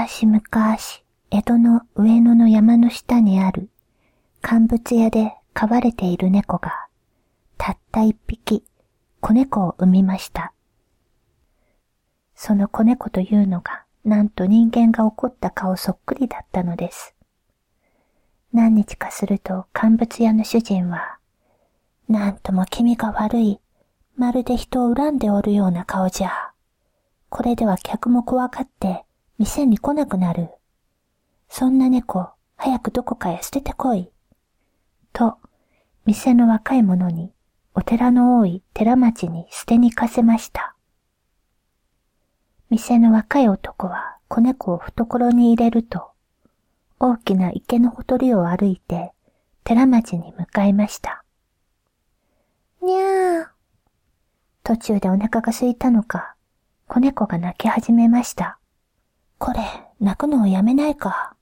昔々、江戸の上野の山の下にある乾物屋で飼われている猫が、たった一匹、子猫を産みました。その子猫というのが、なんと人間が怒った顔そっくりだったのです。何日かすると乾物屋の主人は、なんとも気味が悪い、まるで人を恨んでおるような顔じゃ。これでは客も怖がって店に来なくなる。そんな猫、早くどこかへ捨ててこい。と、店の若い者にお寺の多い寺町に捨てに行かせました。店の若い男は子猫を懐に入れると、大きな池のほとりを歩いて寺町に向かいました。にゃー。途中でお腹が空いたのか、子猫が泣き始めました。これ、泣くのをやめないか。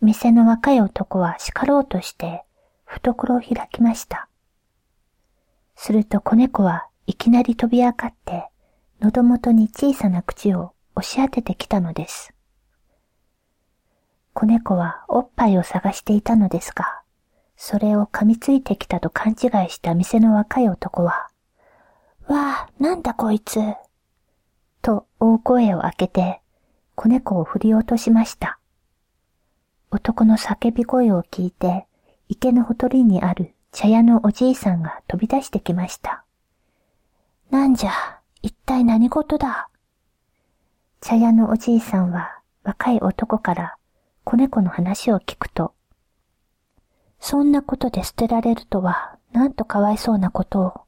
店の若い男は叱ろうとして懐を開きました。すると子猫はいきなり飛び上がって喉元に小さな口を押し当ててきたのです。子猫はおっぱいを探していたのですが、それを噛みついてきたと勘違いした店の若い男は、わあ、なんだこいつ。と大声を開けて、子猫を振り落としました。男の叫び声を聞いて、池のほとりにある茶屋のおじいさんが飛び出してきました。なんじゃ、一体何事だ？茶屋のおじいさんは若い男から子猫の話を聞くと、そんなことで捨てられるとは、なんとかわいそうなことを。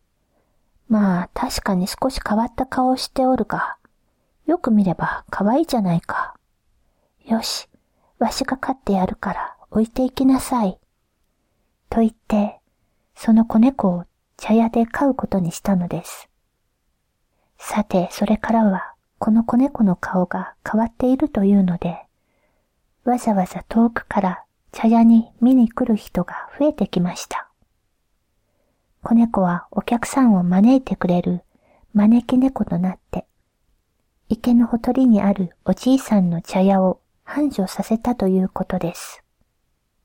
まあ、確かに少し変わった顔をしておるが、よく見れば可愛いじゃないか。よし、わしが飼ってやるから置いていきなさい。と言って、その子猫を茶屋で飼うことにしたのです。さて、それからは、この子猫の顔が変わっているというので、わざわざ遠くから茶屋に見に来る人が増えてきました。子猫はお客さんを招いてくれる招き猫となって、池のほとりにあるおじいさんの茶屋を繁盛させたということです。